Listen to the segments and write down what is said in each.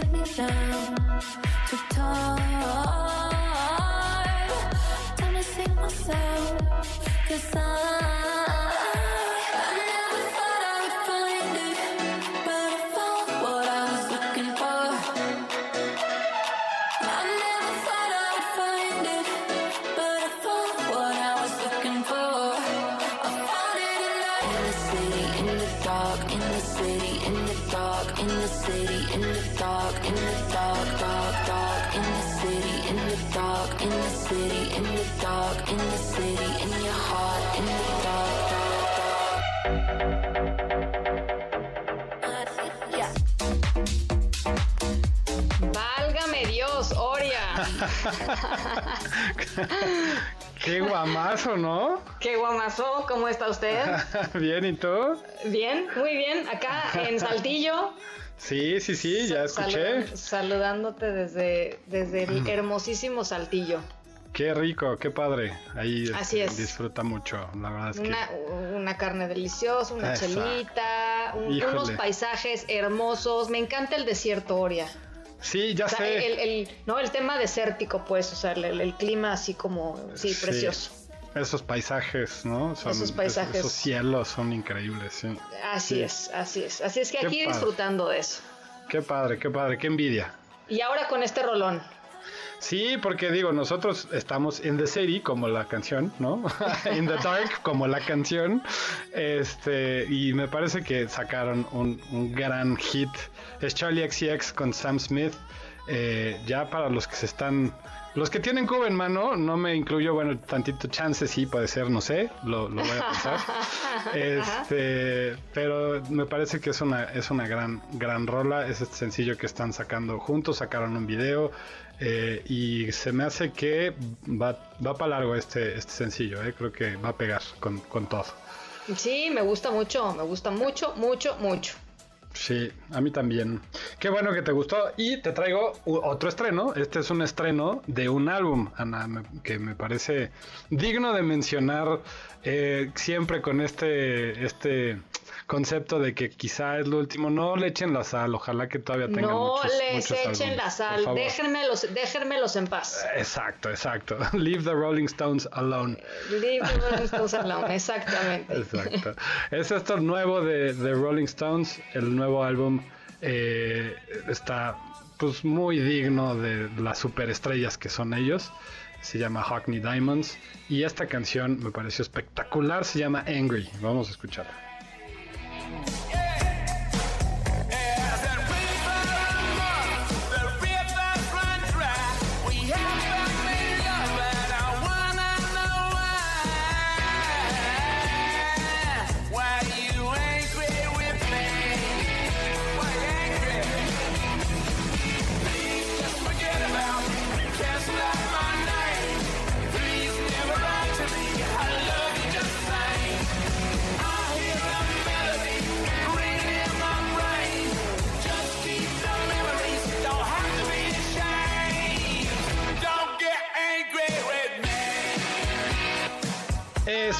take me down to time. Time to sing myself. Válgame Dios, Oria. Qué guamazo, ¿no? Qué guamazo, ¿cómo está usted? bien, ¿y tú? Bien, muy bien. Acá en Saltillo. Sí, sí, sí, ya escuché. saludándote desde, desde el hermosísimo Saltillo. Qué rico, qué padre. Ahí Así este, disfruta mucho, la verdad es una, que... una carne deliciosa, una chelita, unos paisajes hermosos. Me encanta el desierto, Oria. Sí, ya sé. El, no, el tema desértico, pues, o sea, el, clima así como, sí, precioso. Esos paisajes, ¿no? esos paisajes. Esos cielos son increíbles, sí. Así es, así es. Así es que aquí disfrutando de eso. Qué padre, qué padre, qué envidia. Y ahora con este rolón. Sí, porque digo, nosotros estamos in the city como la canción, ¿no? in the dark como la canción. Este, y me parece que sacaron un, un gran hit. Es Charlie XCX con Sam Smith. Eh, ya para los que se están los que tienen cubo en mano, no me incluyo, bueno, tantito chance sí puede ser, no sé, lo, voy a pensar. este, pero me parece que es una, es una gran, gran rola, es este sencillo que están sacando juntos, sacaron un video eh, y se me hace que va, va para largo este, este sencillo, eh, creo que va a pegar con, con todo. Sí, me gusta mucho, me gusta mucho, mucho, mucho. Sí, a mí también. Qué bueno que te gustó. Y te traigo otro estreno. Este es un estreno de un álbum, Ana, que me parece digno de mencionar eh, siempre con este, este concepto de que quizá es lo último. No le echen la sal, ojalá que todavía tengan No les echen la sal, déjenmelos, en paz. Exacto, exacto. Leave the Rolling Stones alone. Leave the Rolling Stones alone, exactamente. Exacto. Es esto nuevo de, The Rolling Stones, el nuevo álbum eh, está pues muy digno de las superestrellas que son ellos se llama Hockney Diamonds y esta canción me pareció espectacular, se llama Angry. Vamos a escucharla.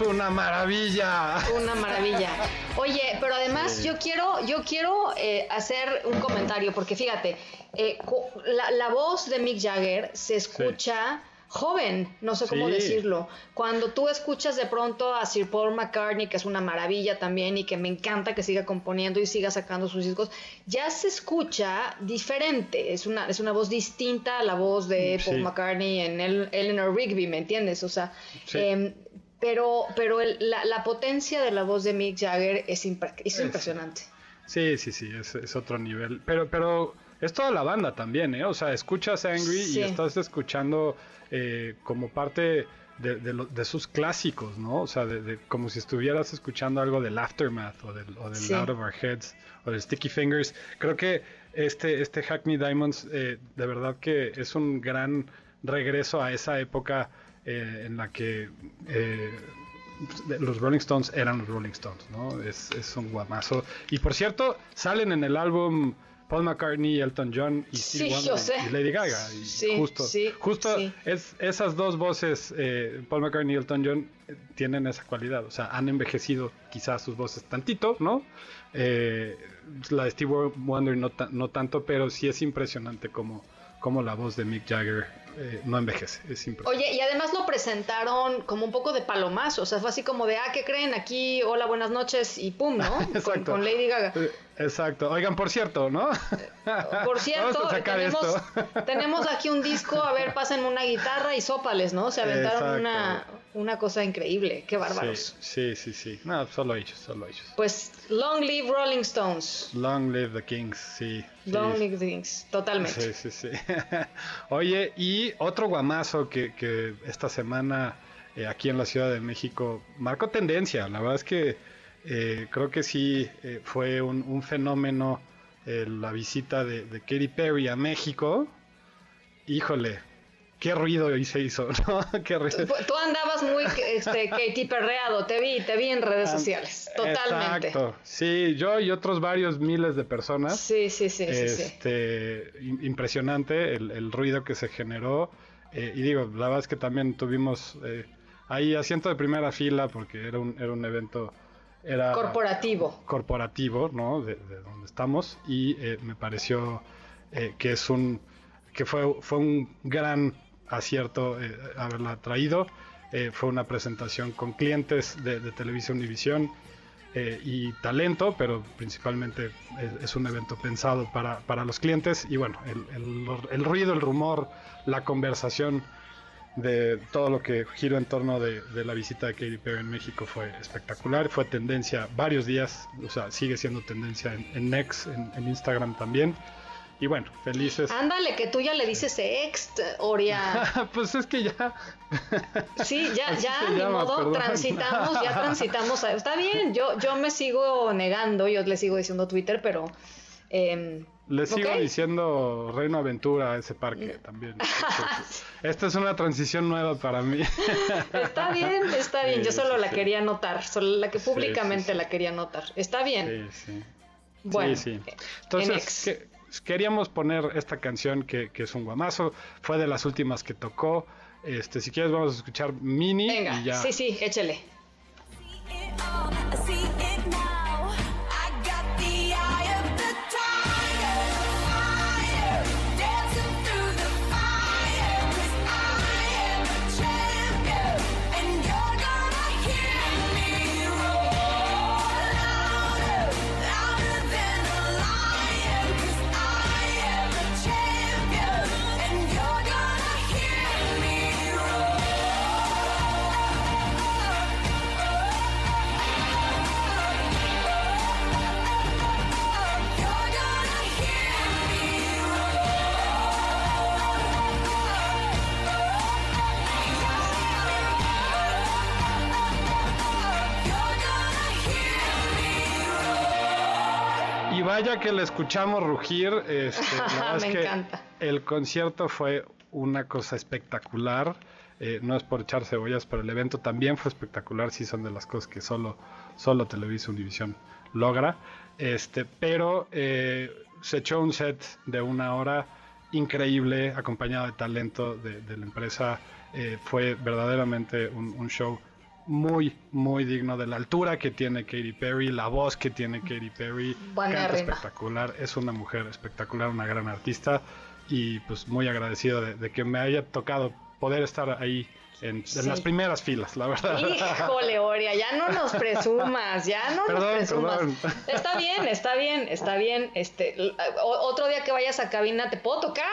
Es una maravilla. Una maravilla. Oye, pero además yo quiero, yo quiero eh, hacer un comentario, porque fíjate, eh, la, voz de Mick Jagger se escucha. joven, no sé cómo decirlo. Cuando tú escuchas de pronto a Sir Paul McCartney, que es una maravilla también y que me encanta que siga componiendo y siga sacando sus discos, ya se escucha diferente. Es una, es una voz distinta a la voz de Paul McCartney en el, Eleanor Rigby, ¿me entiendes? O sea, em, pero, pero la, potencia de la voz de Mick Jagger es, impresionante. Sí, sí, sí, es, otro nivel. Pero, pero es toda la banda también, ¿eh? O sea, escuchas Angry y estás escuchando eh, como parte de, sus clásicos, ¿no? O sea, de, como si estuvieras escuchando algo del Aftermath o del, Out of Our Heads o del Sticky Fingers. Creo que este, este Hackney Diamonds eh, de verdad que es un gran regreso a esa época eh, en la que eh, los Rolling Stones eran los Rolling Stones, ¿no? Es, es un guamazo. Y por cierto, salen en el álbum Paul McCartney, Elton John y Steve y Lady Gaga. Y justo, justo Es, esas dos voces, eh, Paul McCartney y Elton John, eh, tienen esa cualidad. O sea, han envejecido quizás sus voces tantito, ¿no? Eh, la de Steve Wonder no, no tanto, pero sí es impresionante como, como la voz de Mick Jagger eh, no envejece, es impresionante. Oye, y además lo presentaron como un poco de palomazo, o sea, fue así como de, ah, ¿qué creen? Aquí, hola, buenas noches, y pum, ¿no? con, Lady Gaga. Eh, exacto. Oigan, por cierto, ¿no? Por cierto, tenemos, tenemos aquí un disco, a ver, pasen una guitarra y sópales, ¿no? Se aventaron una, una cosa increíble, qué bárbaros. Sí, sí, sí, No, solo ellos, solo ellos. Pues Long Live Rolling Stones. Long Live the Kings, sí. Long Live the Kings, totalmente. Sí, sí, sí. Oye, y otro guamazo que, que esta semana eh, aquí en la Ciudad de México marcó tendencia. La verdad es que eh, creo que sí eh, fue un, fenómeno la visita de, de Katy Perry a México. Híjole, qué ruido y se hizo, ¿no? Qué ruido. Tú, andabas muy este, Katy perreado, te vi, te vi en redes sociales, totalmente. Exacto, sí, yo y otros varios miles de personas. Sí, sí, sí, este, Impresionante el, ruido que se generó. Eh, y digo, la verdad es que también tuvimos eh, ahí asiento de primera fila porque era un, era un evento... Era corporativo. Corporativo, ¿no? De, donde estamos. Y eh, me pareció que es un... que fue, fue un gran acierto eh, haberla traído. Eh, fue una presentación con clientes de, Televisión Univisión eh, y talento, pero principalmente es, un evento pensado para, para, los clientes. Y bueno, el, el, ruido, el rumor, la conversación de todo lo que giró en torno de, la visita de Katy Perry en México fue espectacular. Fue tendencia varios días, o sea, sigue siendo tendencia en, en Next, en Instagram también. Y bueno, felices. Ándale, que tú ya le dices ex, Oria. pues es que ya. sí, ya, ya, ni modo, transitamos, ya transitamos. Está bien, yo, yo me sigo negando, yo le sigo diciendo Twitter, pero. Eh, le sigo diciendo Reino Aventura a ese parque también. Esta es una transición nueva para mí. está bien, está bien. Yo solo la quería notar, solo la que públicamente la quería notar. Está bien. Sí, sí. Bueno, sí, Entonces, queríamos poner esta canción que, que, es un guamazo, fue de las últimas que tocó. Este, si quieres vamos a escuchar Mini Venga, y ya. Sí, sí, échale. Vaya que le escuchamos rugir, este, Me encanta. el concierto fue una cosa espectacular. Eh, no es por echar cebollas, pero el evento también fue espectacular. Sí, son de las cosas que solo, solo Televisa Univisión logra. Este, pero eh, se echó un set de una hora increíble, acompañado de talento de, la empresa. Eh, fue verdaderamente un show muy, muy digno de la altura que tiene Katy Perry, la voz que tiene Katy Perry, canta espectacular, es una mujer espectacular, una gran artista y pues muy agradecido de, que me haya tocado poder estar ahí en, las primeras filas, la verdad. Híjole, Oria, ya no nos presumas, ya no nos presumas. Está bien, está bien, está bien. Este, otro día que vayas a cabina, ¿te puedo tocar?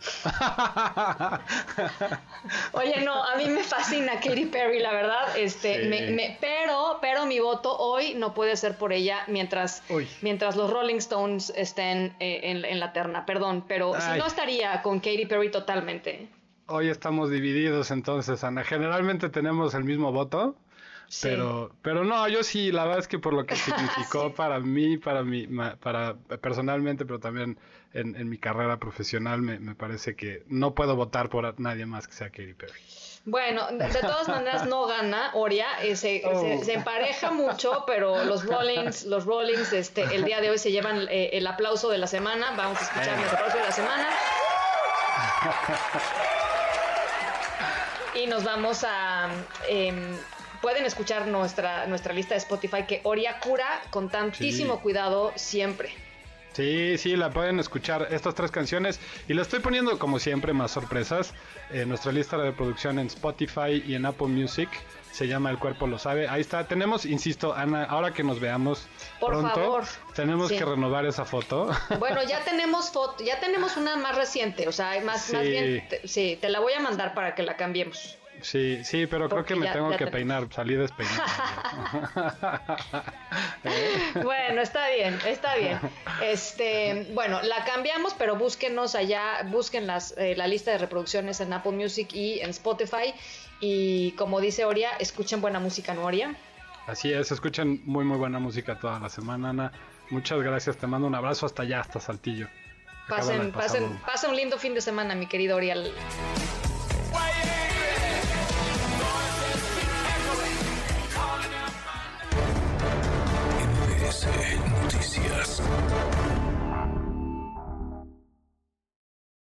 Oye, no, a mí me fascina Katy Perry, la verdad. Este, me, pero, pero mi voto hoy no puede ser por ella mientras, mientras los Rolling Stones estén eh, en, la terna. Perdón, pero si no estaría con Katy Perry totalmente. hoy estamos divididos entonces, Ana. Generalmente tenemos el mismo voto. Pero, pero no, yo sí, la verdad es que por lo que significó para mí, para mí, para personalmente, pero también en, mi carrera profesional, me, parece que no puedo votar por nadie más que sea Katy Perry. Bueno, de, todas maneras no gana Oria, eh, se, oh. se, empareja mucho, pero los Rollings, los Rollings, este, el día de hoy se llevan eh, el aplauso de la semana. Vamos a escuchar el aplauso de la semana. Y nos vamos a em, pueden escuchar nuestra, nuestra lista de Spotify que Oria cura con tantísimo cuidado siempre. Sí, sí, la pueden escuchar estas tres canciones y la estoy poniendo como siempre más sorpresas. en nuestra lista de producción en Spotify y en Apple Music se llama El cuerpo lo sabe. Ahí está. Tenemos, insisto, Ana, ahora que nos veamos Por pronto, favor. tenemos que renovar esa foto. Bueno, ya tenemos foto, ya tenemos una más reciente, o sea, más, más bien, sí, te la voy a mandar para que la cambiemos. Sí, sí, pero creo que me tengo que peinar, salí despeinado. bueno, está bien, está bien. Este, bueno, la cambiamos, pero búsquenos allá, busquen las, eh, la lista de reproducciones en Apple Music y en Spotify. Y como dice Oria, escuchen buena música, ¿no, Oria? Así es, escuchen muy, muy buena música toda la semana, Ana. Muchas gracias, te mando un abrazo hasta allá, hasta Saltillo. Pasen, pasen, pasen un lindo fin de semana, mi querido Orial. us.